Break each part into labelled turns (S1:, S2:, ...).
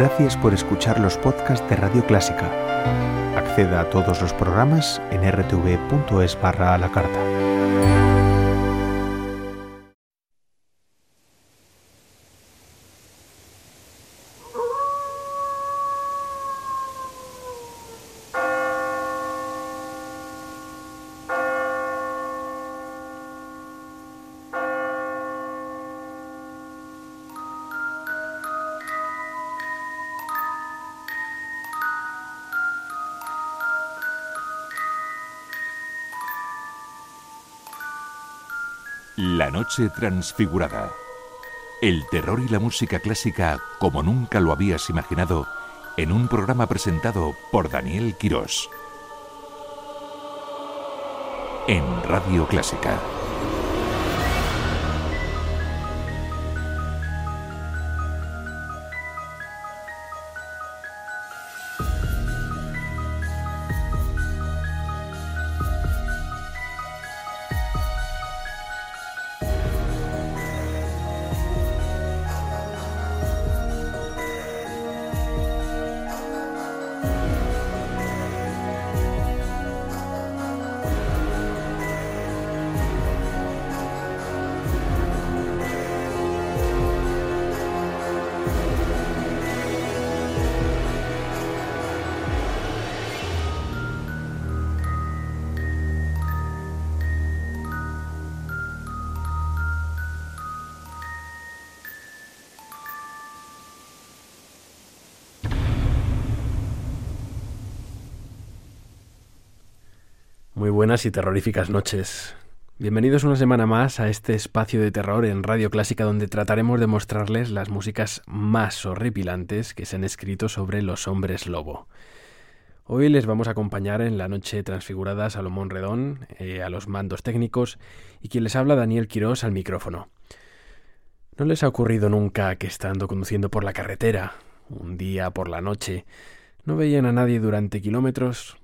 S1: Gracias por escuchar los podcasts de Radio Clásica. Acceda a todos los programas en rtv.es barra a la carta.
S2: Transfigurada. El terror y la música clásica como nunca lo habías imaginado en un programa presentado por Daniel Quirós. En Radio Clásica.
S3: Muy buenas y terroríficas noches. Bienvenidos una semana más a este espacio de terror en Radio Clásica donde trataremos de mostrarles las músicas más horripilantes que se han escrito sobre los hombres lobo. Hoy les vamos a acompañar en la noche transfigurada Salomón Redón, eh, a los mandos técnicos y quien les habla Daniel Quirós al micrófono. ¿No les ha ocurrido nunca que estando conduciendo por la carretera, un día por la noche, no veían a nadie durante kilómetros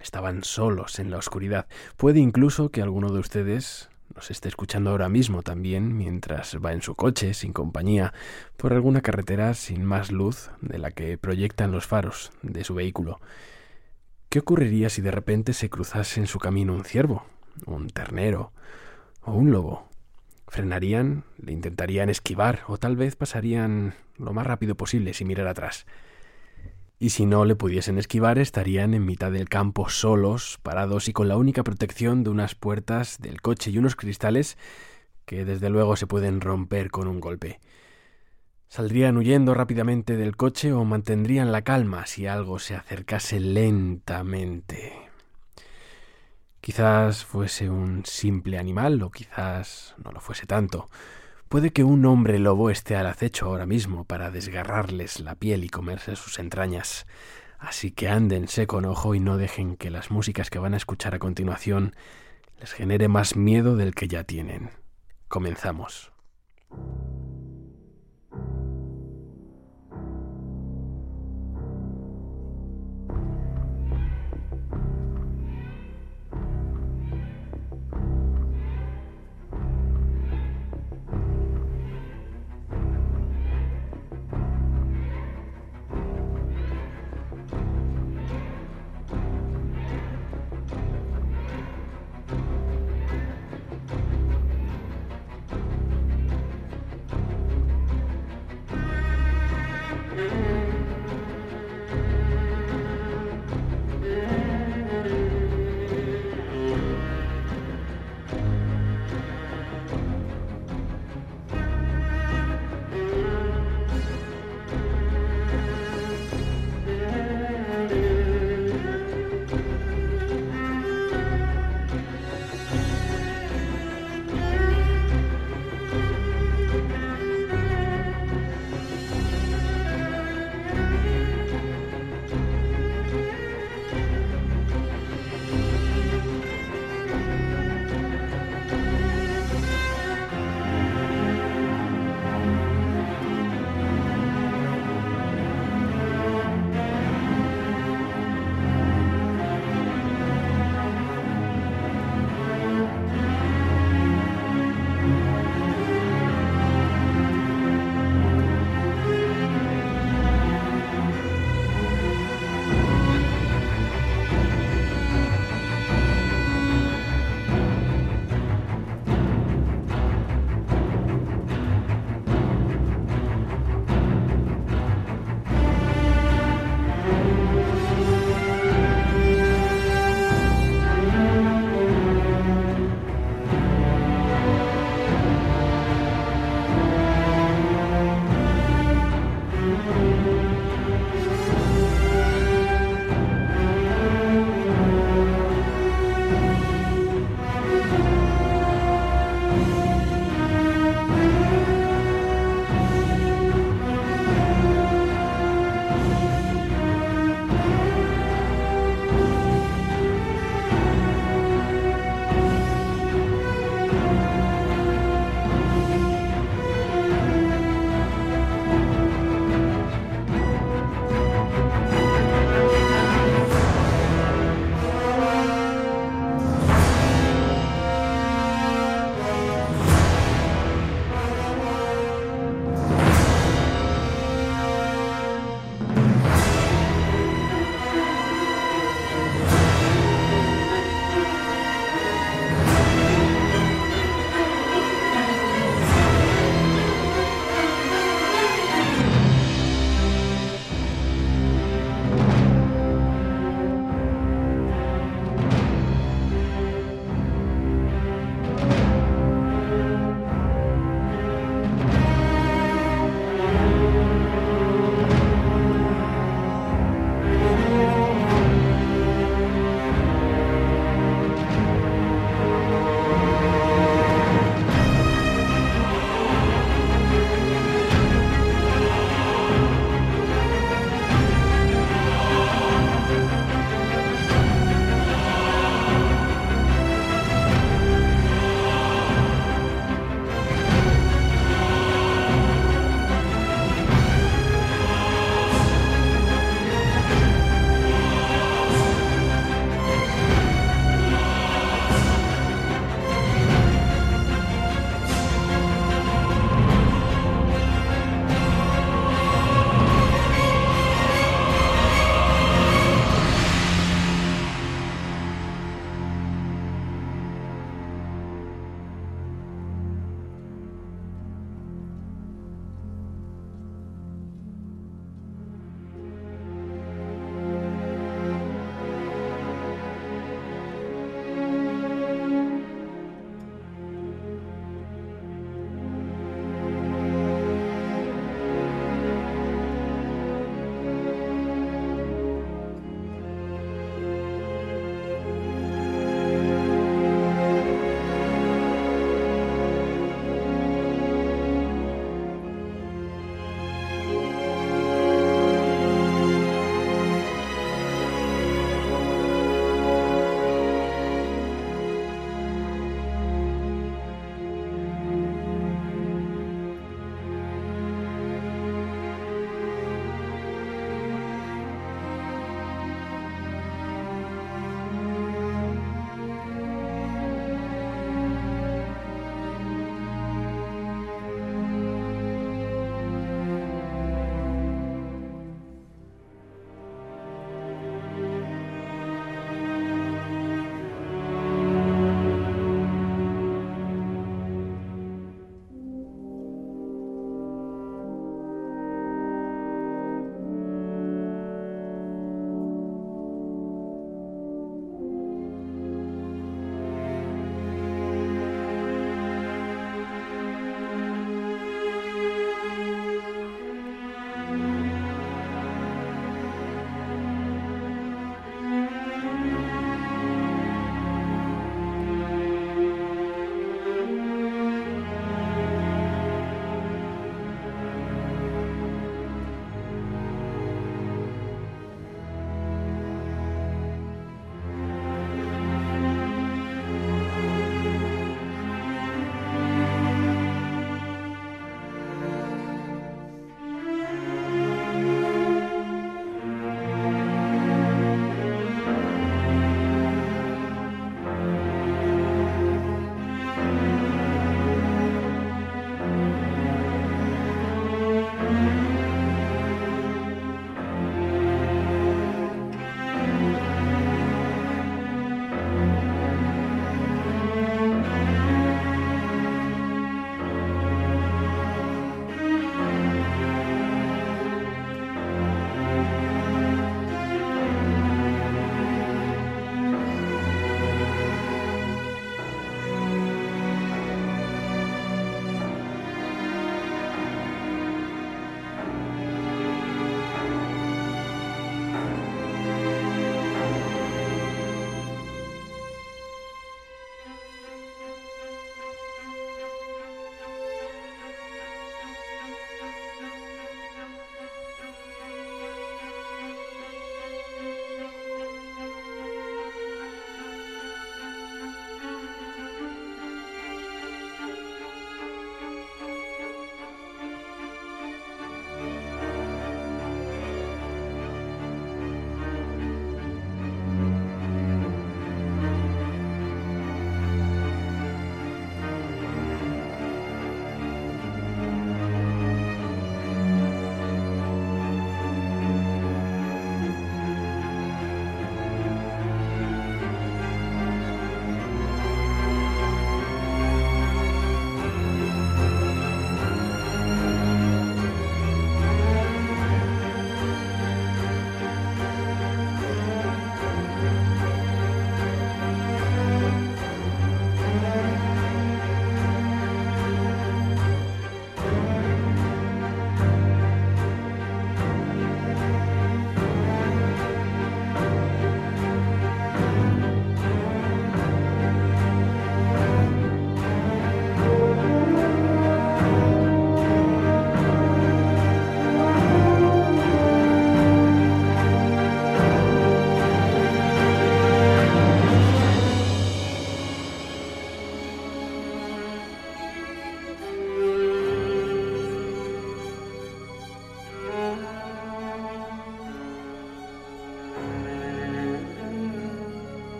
S3: Estaban solos en la oscuridad. Puede incluso que alguno de ustedes nos esté escuchando ahora mismo también mientras va en su coche, sin compañía, por alguna carretera sin más luz de la que proyectan los faros de su vehículo. ¿Qué ocurriría si de repente se cruzase en su camino un ciervo, un ternero o un lobo? Frenarían, le intentarían esquivar o tal vez pasarían lo más rápido posible sin mirar atrás y si no le pudiesen esquivar estarían en mitad del campo solos, parados y con la única protección de unas puertas del coche y unos cristales que desde luego se pueden romper con un golpe. ¿Saldrían huyendo rápidamente del coche o mantendrían la calma si algo se acercase lentamente? Quizás fuese un simple animal o quizás no lo fuese tanto. Puede que un hombre lobo esté al acecho ahora mismo para desgarrarles la piel y comerse sus entrañas. Así que ándense con ojo y no dejen que las músicas que van a escuchar a continuación les genere más miedo del que ya tienen. Comenzamos.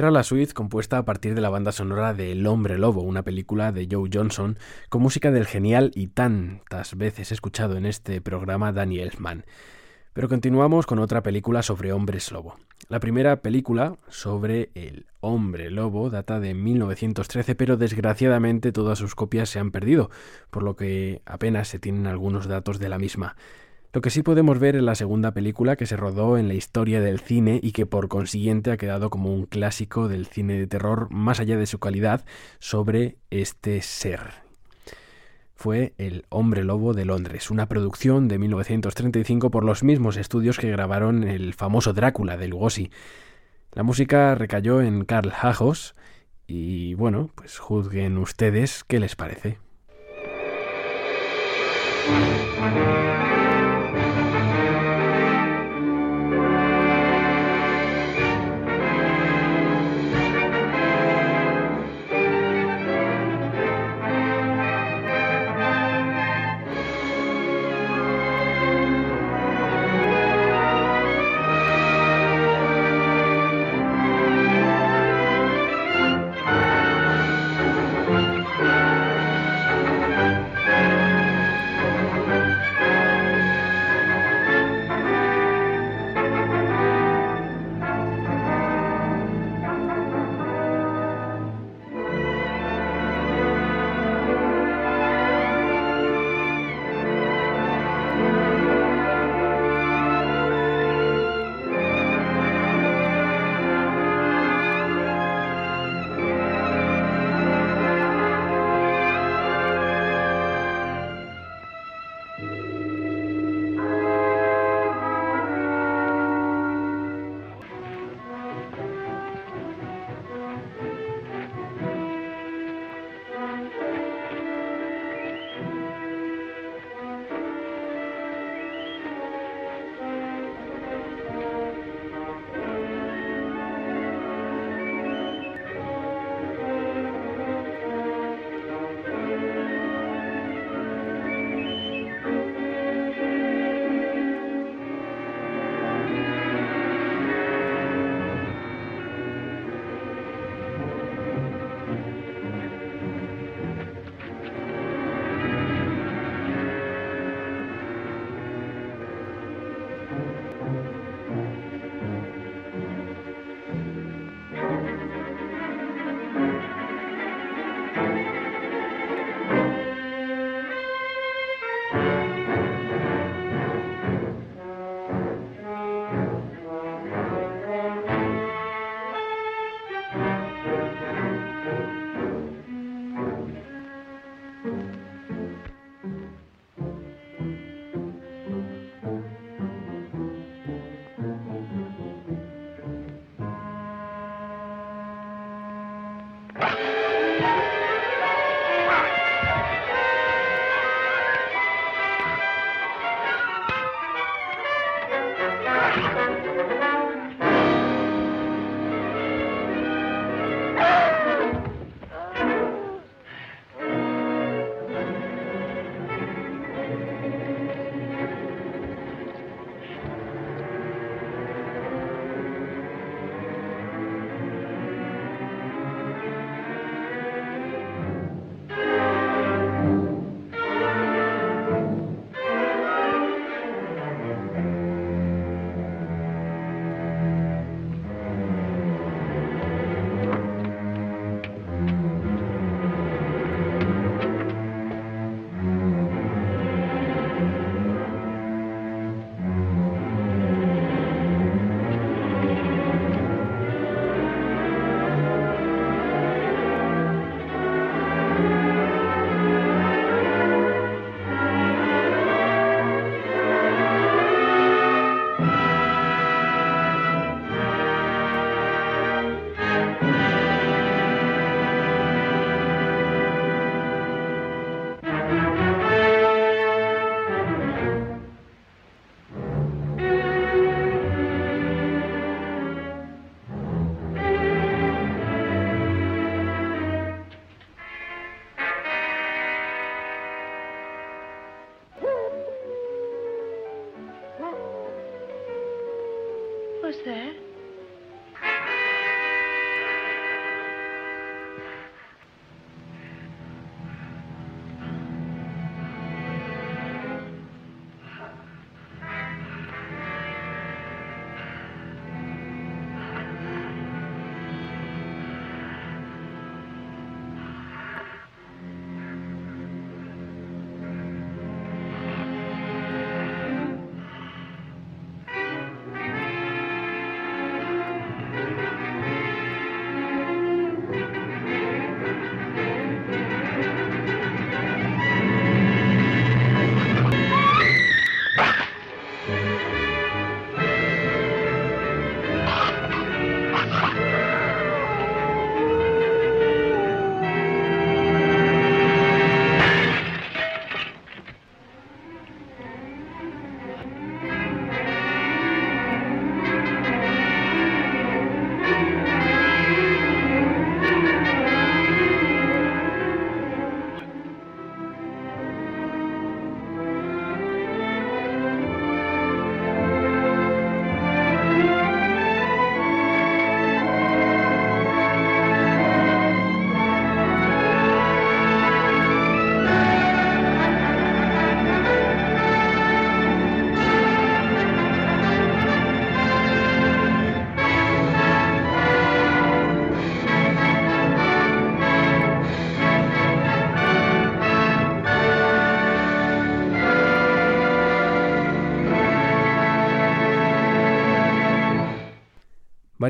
S3: Era la suite compuesta a partir de la banda sonora de El hombre lobo, una película de Joe Johnson, con música del genial y tantas veces escuchado en este programa Danny Elfman. Pero continuamos con otra película sobre hombres lobo. La primera película sobre el hombre lobo data de 1913, pero desgraciadamente todas sus copias se han perdido, por lo que apenas se tienen algunos datos de la misma. Lo que sí podemos ver en la segunda película que se rodó en la historia del cine y que por consiguiente ha quedado como un clásico del cine de terror más allá de su calidad sobre este ser. Fue El hombre lobo de Londres, una producción de 1935 por los mismos estudios que grabaron el famoso Drácula de Lugosi. La música recayó en Carl Hagos y bueno, pues juzguen ustedes qué les parece.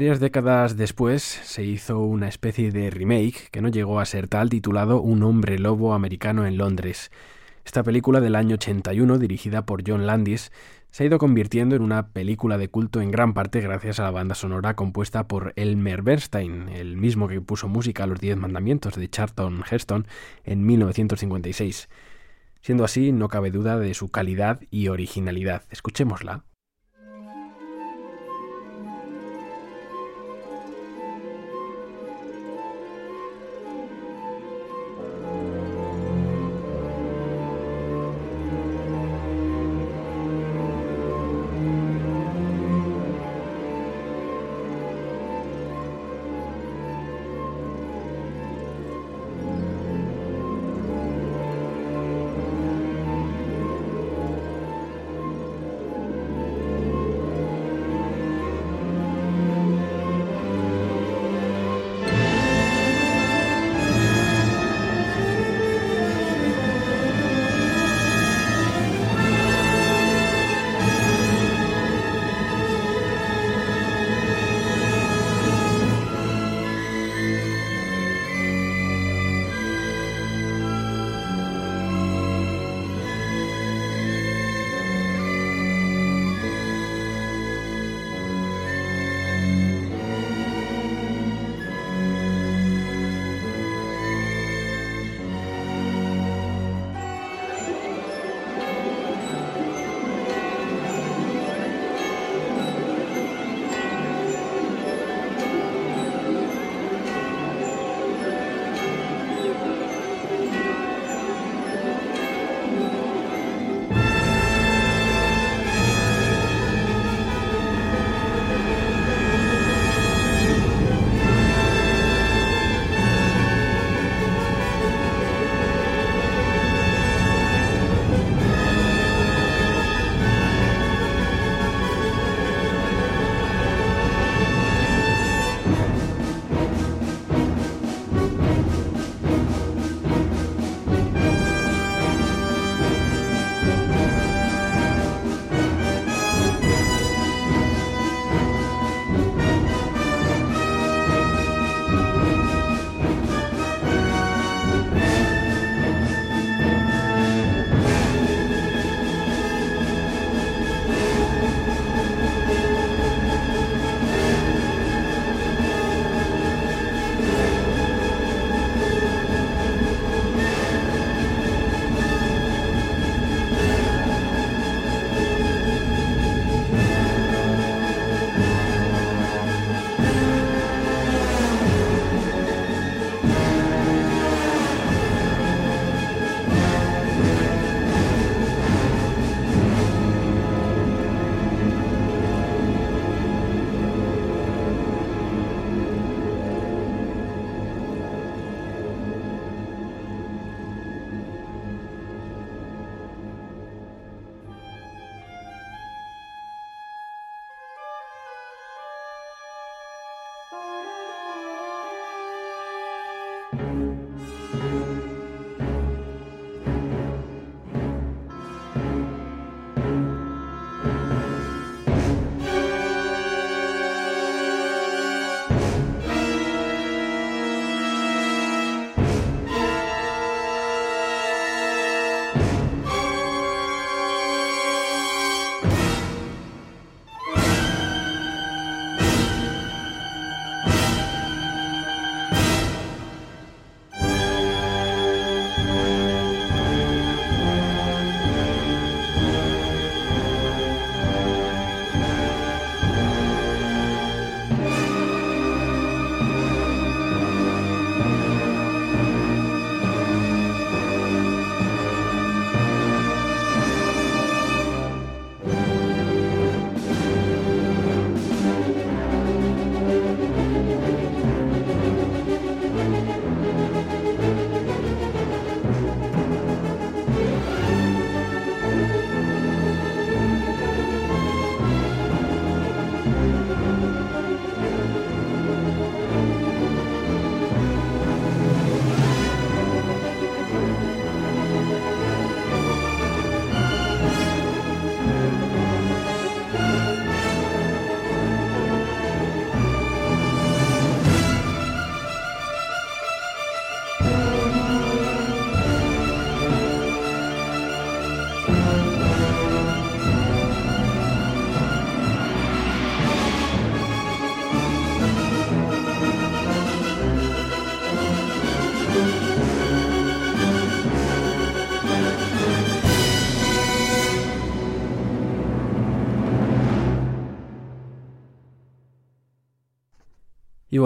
S3: Varias décadas después se hizo una especie de remake que no llegó a ser tal titulado Un hombre lobo americano en Londres. Esta película del año 81, dirigida por John Landis, se ha ido convirtiendo en una película de culto en gran parte gracias a la banda sonora compuesta por Elmer Bernstein, el mismo que puso música a los Diez Mandamientos de Charlton Heston en 1956. Siendo así, no cabe duda de su calidad y originalidad. Escuchémosla.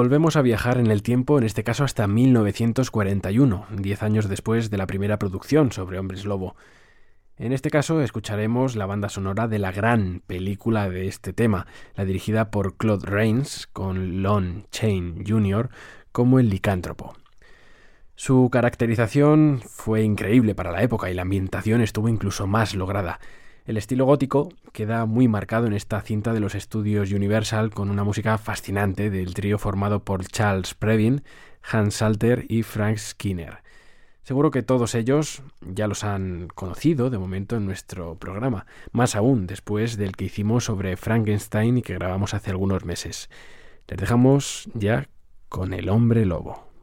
S3: Volvemos a viajar en el tiempo, en este caso hasta 1941, diez años después de la primera producción sobre Hombres Lobo. En este caso escucharemos la banda sonora de la gran película de este tema, la dirigida por Claude Rains, con Lon Chain Jr. como el licántropo. Su caracterización fue increíble para la época y la ambientación estuvo incluso más lograda. El estilo gótico queda muy marcado en esta cinta de los estudios Universal con una música fascinante del trío formado por Charles Previn, Hans Salter y Frank Skinner. Seguro que todos ellos ya los han conocido de momento en nuestro programa, más aún después del que hicimos sobre Frankenstein y que grabamos hace algunos meses. Les dejamos ya con el hombre lobo.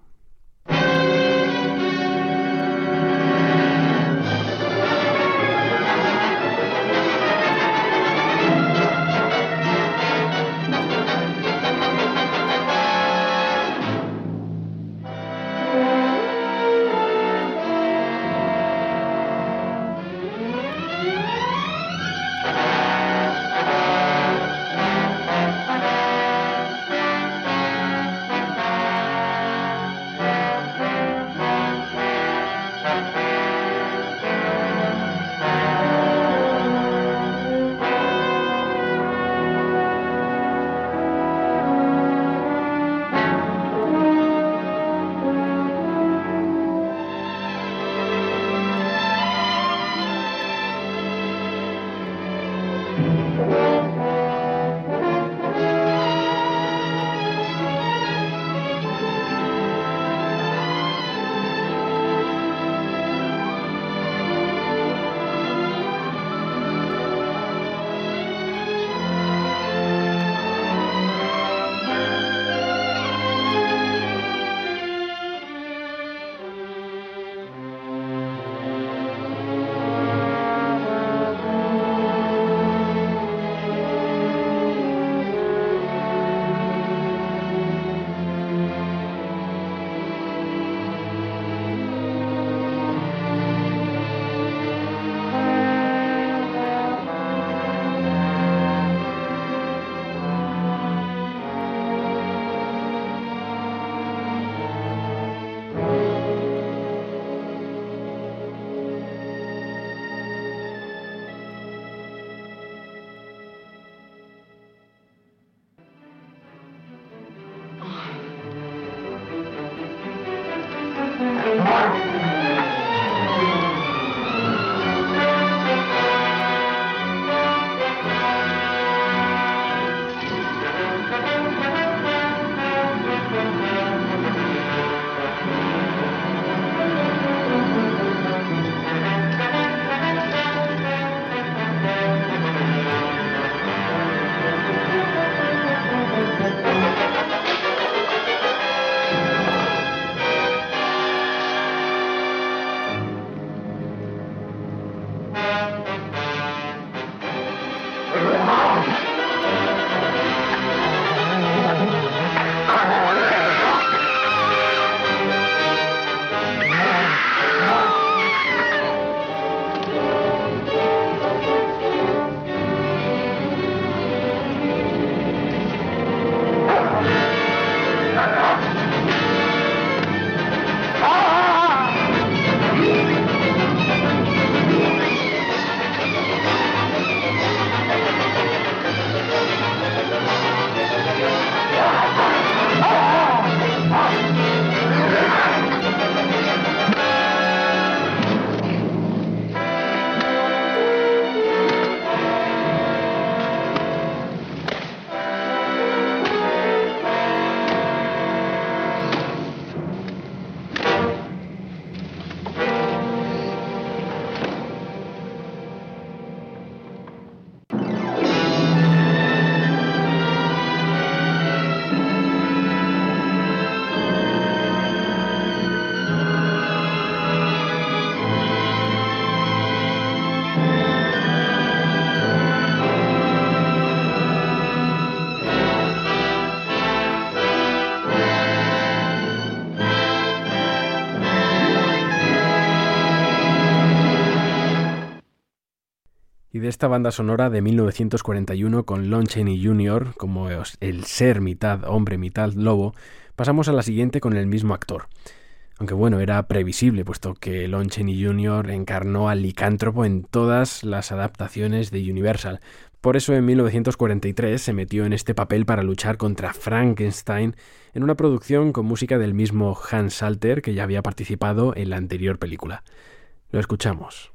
S3: De esta banda sonora de 1941 con Lon Chaney Jr. como el ser mitad hombre, mitad lobo, pasamos a la siguiente con el mismo actor. Aunque bueno, era previsible, puesto que Lon Chaney Jr. encarnó al licántropo en todas las adaptaciones de Universal. Por eso en 1943 se metió en este papel para luchar contra Frankenstein en una producción con música del mismo Hans Salter que ya había participado en la anterior película. Lo escuchamos.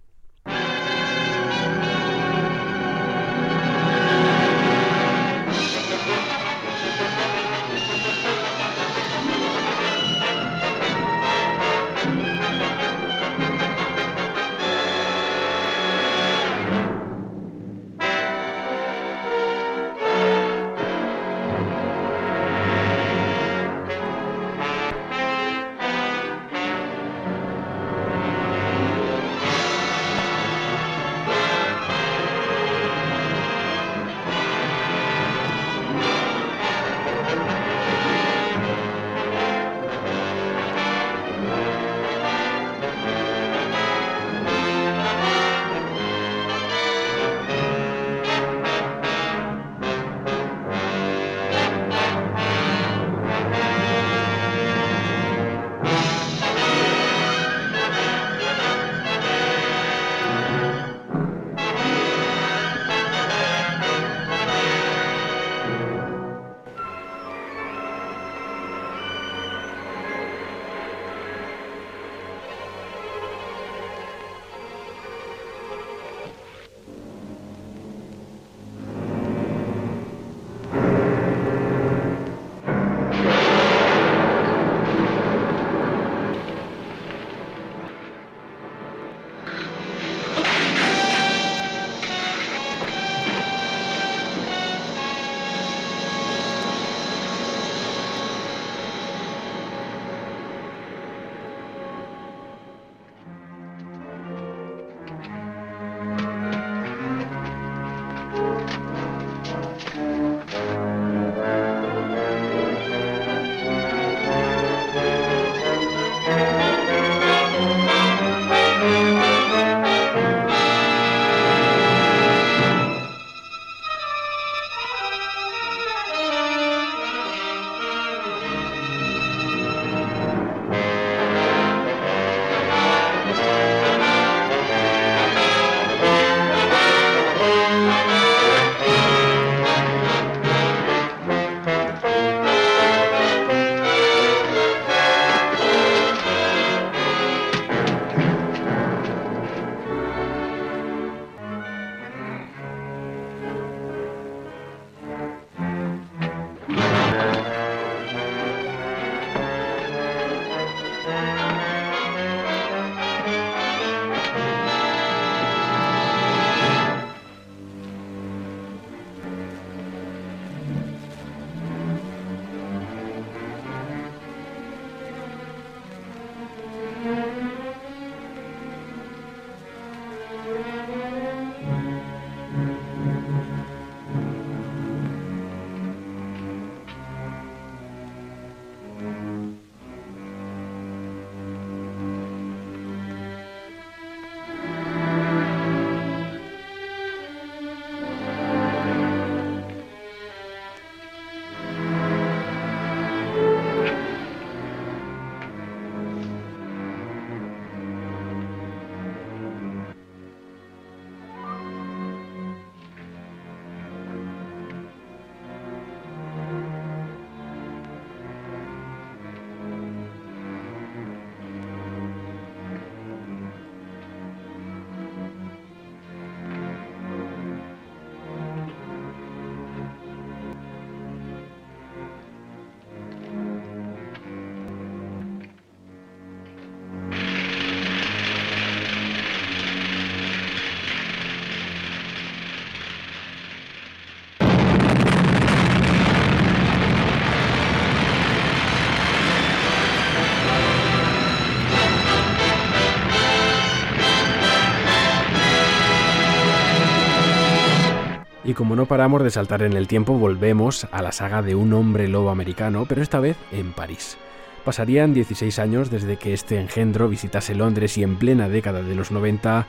S3: Como no paramos de saltar en el tiempo, volvemos a la saga de un hombre lobo americano, pero esta vez en París. Pasarían 16 años desde que este engendro visitase Londres y en plena década de los 90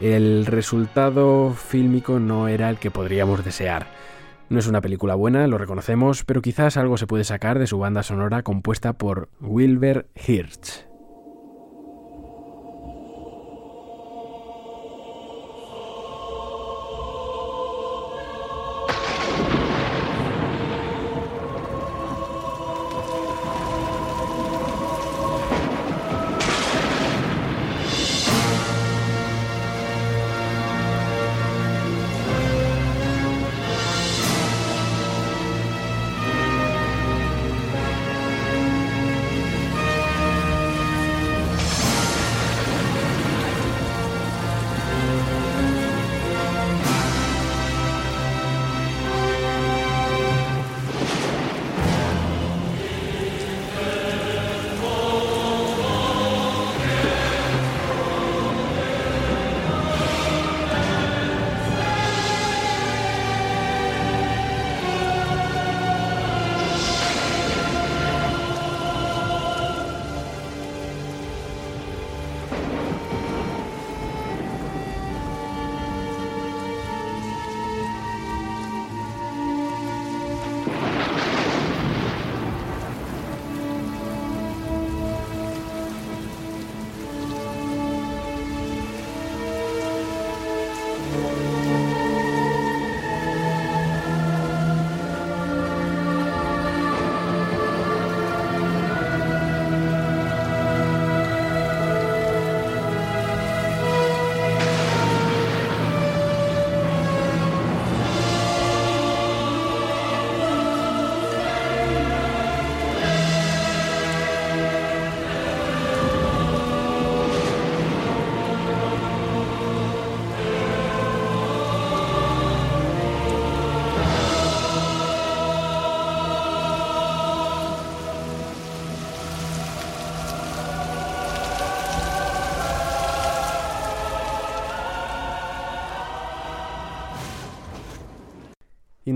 S3: El resultado fílmico no era el que podríamos desear. No es una película buena, lo reconocemos, pero quizás algo se puede sacar de su banda sonora compuesta por Wilber Hirsch.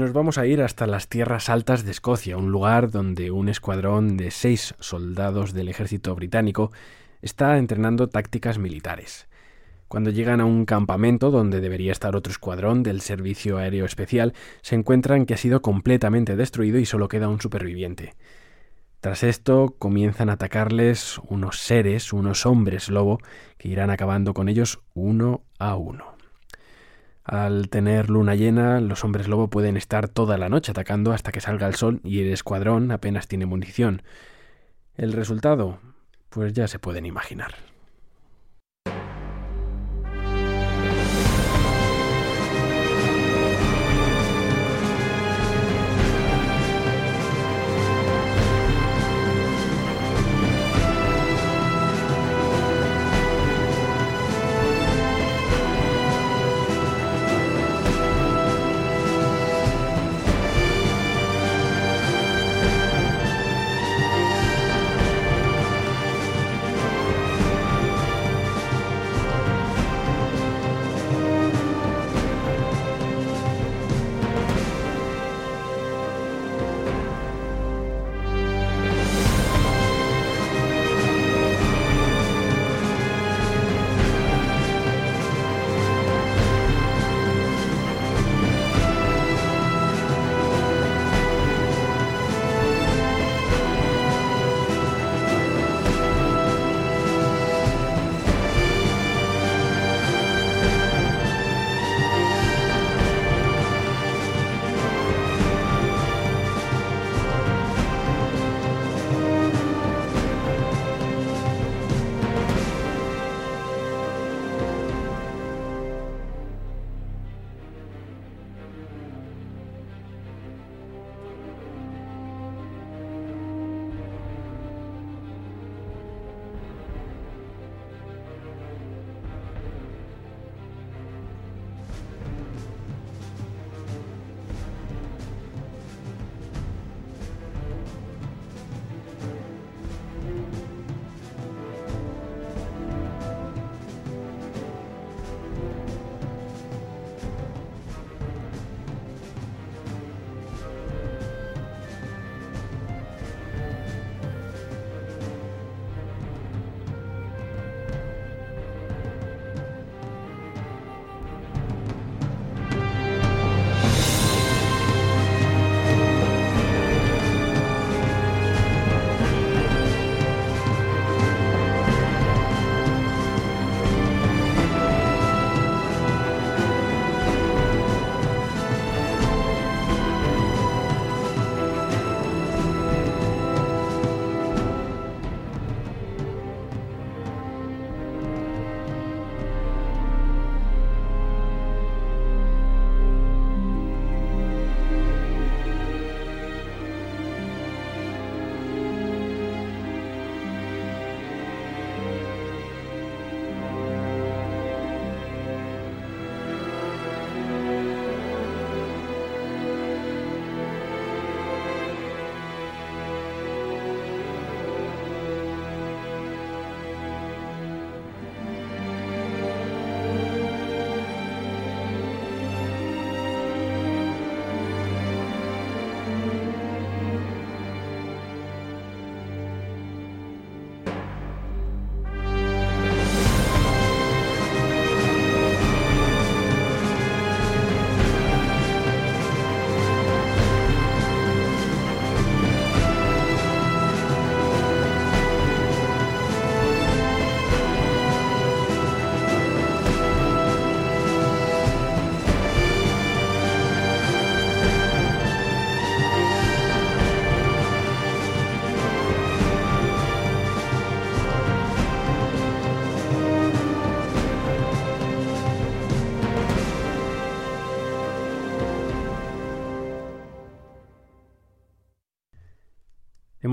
S3: Nos vamos a ir hasta las tierras altas de Escocia, un lugar donde un escuadrón de seis soldados del ejército británico está entrenando tácticas militares. Cuando llegan a un campamento donde debería estar otro escuadrón del Servicio Aéreo Especial, se encuentran que ha sido completamente destruido y solo queda un superviviente. Tras esto comienzan a atacarles unos seres, unos hombres lobo, que irán acabando con ellos uno a uno. Al tener luna llena, los hombres lobo pueden estar toda la noche atacando hasta que salga el sol y el escuadrón apenas tiene munición. El resultado, pues ya se pueden imaginar.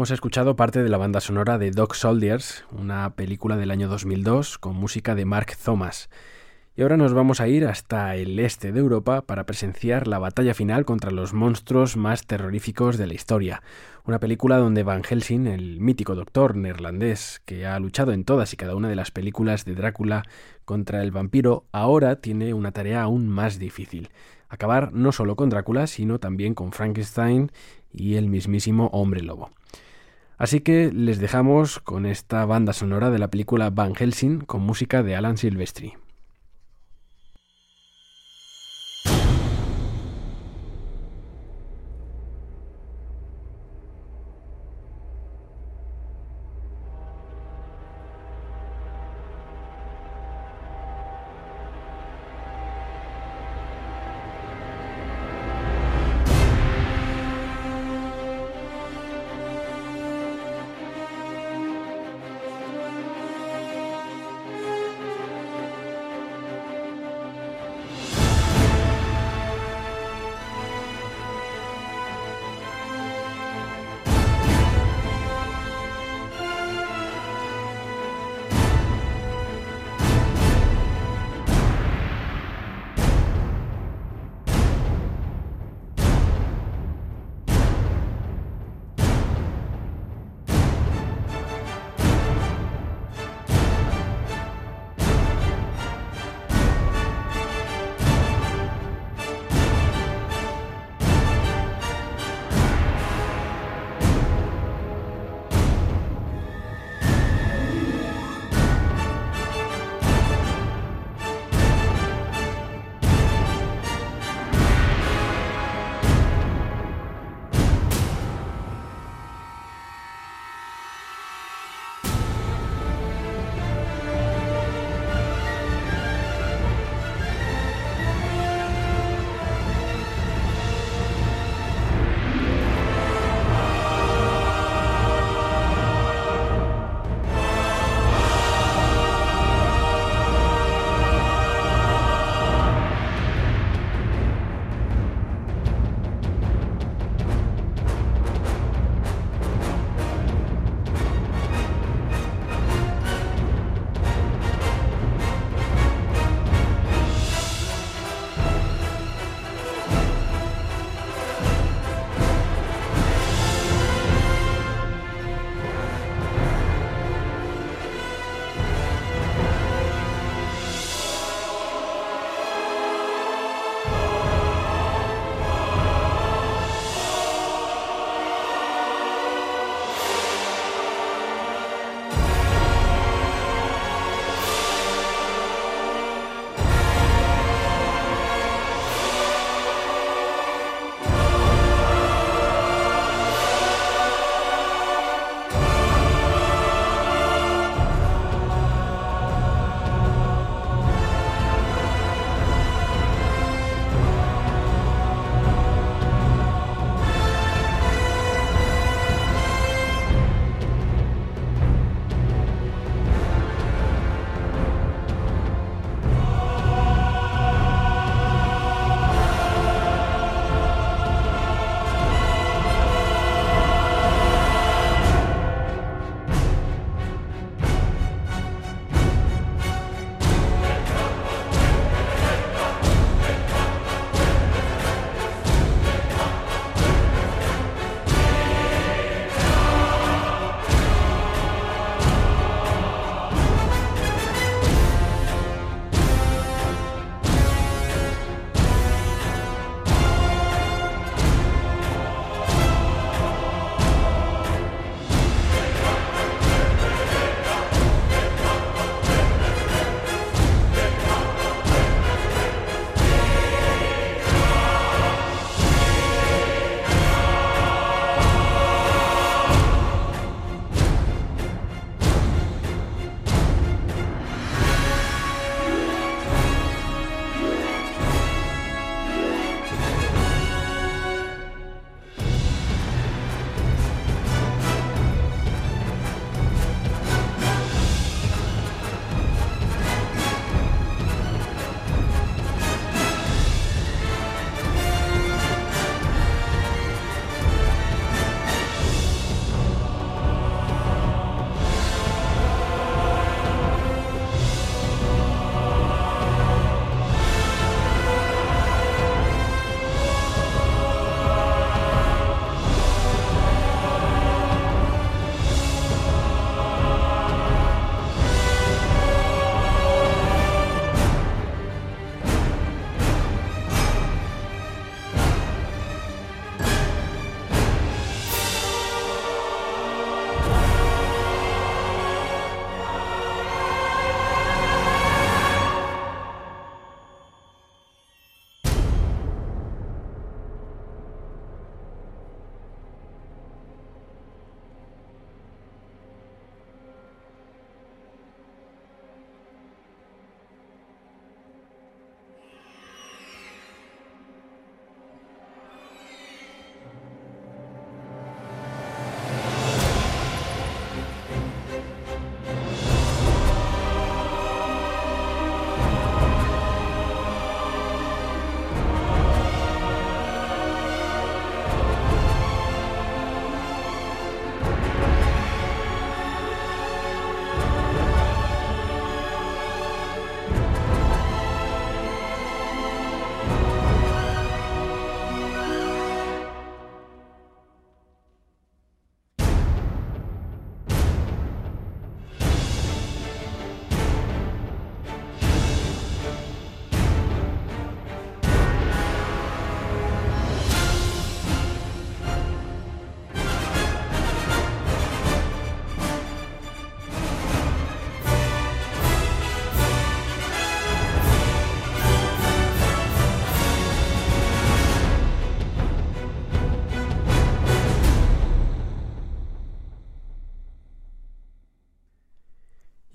S3: Hemos escuchado parte de la banda sonora de Dog Soldiers, una película del año 2002 con música de Mark Thomas. Y ahora nos vamos a ir hasta el este de Europa para presenciar la batalla final contra los monstruos más terroríficos de la historia. Una película donde Van Helsing, el mítico doctor neerlandés que ha luchado en todas y cada una de las películas de Drácula contra el vampiro, ahora tiene una tarea aún más difícil. Acabar no solo con Drácula, sino también con Frankenstein y el mismísimo hombre lobo. Así que les dejamos con esta banda sonora de la película Van Helsing con música de Alan Silvestri.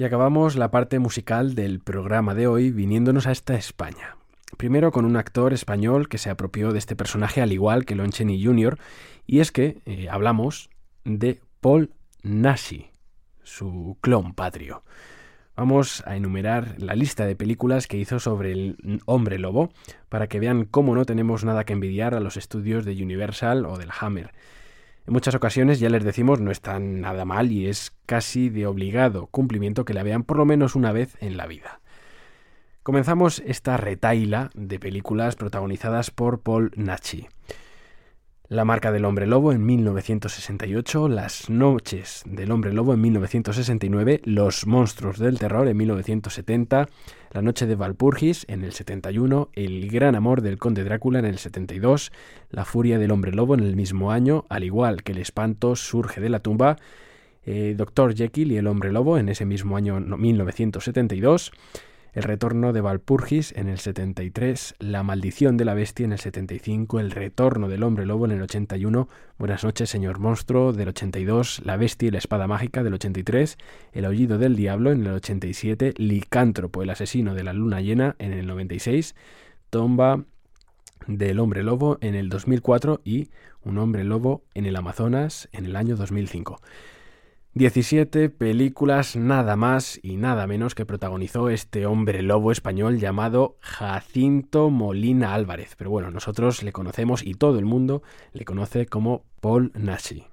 S3: Y acabamos la parte musical del programa de hoy viniéndonos a esta España. Primero con un actor español que se apropió de este personaje al igual que Lon Chaney Jr. Y es que eh, hablamos de Paul Nashi, su clon patrio. Vamos a enumerar la lista de películas que hizo sobre el hombre lobo para que vean cómo no tenemos nada que envidiar a los estudios de Universal o del Hammer. En muchas ocasiones, ya les decimos, no están nada mal y es casi de obligado cumplimiento que la vean por lo menos una vez en la vida. Comenzamos esta retaila de películas protagonizadas por Paul Nachi. La marca del hombre lobo en 1968, Las noches del hombre lobo en 1969, Los monstruos del terror en 1970, La noche de Valpurgis en el 71, El gran amor del conde Drácula en el 72, La furia del hombre lobo en el mismo año, al igual que El espanto surge de la tumba, eh, Doctor Jekyll y el hombre lobo en ese mismo año 1972, el retorno de Valpurgis en el 73, La maldición de la bestia en el 75, El retorno del hombre lobo en el 81, Buenas noches señor monstruo del 82, La bestia y la espada mágica del 83, El aullido del diablo en el 87, Licántropo el asesino de la luna llena en el 96, Tomba del hombre lobo en el 2004 y Un hombre lobo en el Amazonas en el año 2005. 17 películas nada más y nada menos que protagonizó este hombre lobo español llamado Jacinto Molina Álvarez. Pero bueno, nosotros le conocemos y todo el mundo le conoce como Paul Nashi.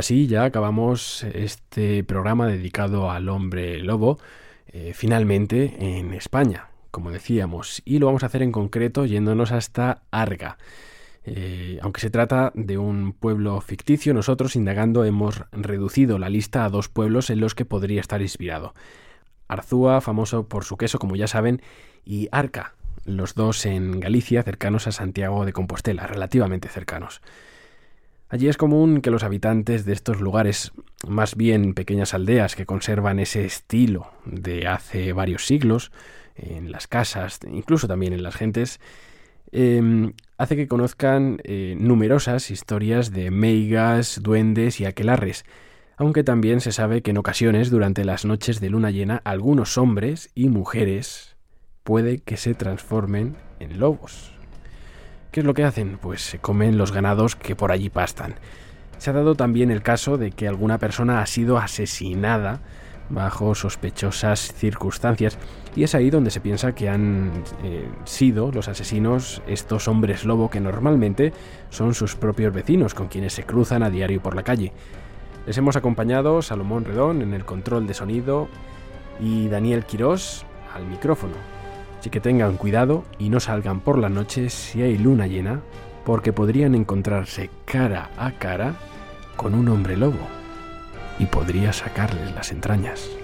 S3: Ahora ya acabamos este programa dedicado al hombre lobo, eh, finalmente en España, como decíamos, y lo vamos a hacer en concreto yéndonos hasta Arga. Eh, aunque se trata de un pueblo ficticio, nosotros indagando hemos reducido la lista a dos pueblos en los que podría estar inspirado. Arzúa, famoso por su queso, como ya saben, y Arca, los dos en Galicia, cercanos a Santiago de Compostela, relativamente cercanos. Allí es común que los habitantes de estos lugares, más bien pequeñas aldeas que conservan ese estilo de hace varios siglos, en las casas, incluso también en las gentes, em, hace que conozcan eh, numerosas historias de meigas, duendes y aquelarres, aunque también se sabe que en ocasiones durante las noches de luna llena algunos hombres y mujeres puede que se transformen en lobos. ¿Qué es lo que hacen? Pues se comen los ganados que por allí pastan. Se ha dado también el caso de que alguna persona ha sido asesinada bajo sospechosas circunstancias y es ahí donde se piensa que han eh, sido los asesinos estos hombres lobo que normalmente son sus propios vecinos con quienes se cruzan a diario por la calle. Les hemos acompañado Salomón Redón en el control de sonido y Daniel Quirós al micrófono. Así que tengan cuidado y no salgan por la noche si hay luna llena, porque podrían encontrarse cara a cara con un hombre lobo y podría sacarles las entrañas.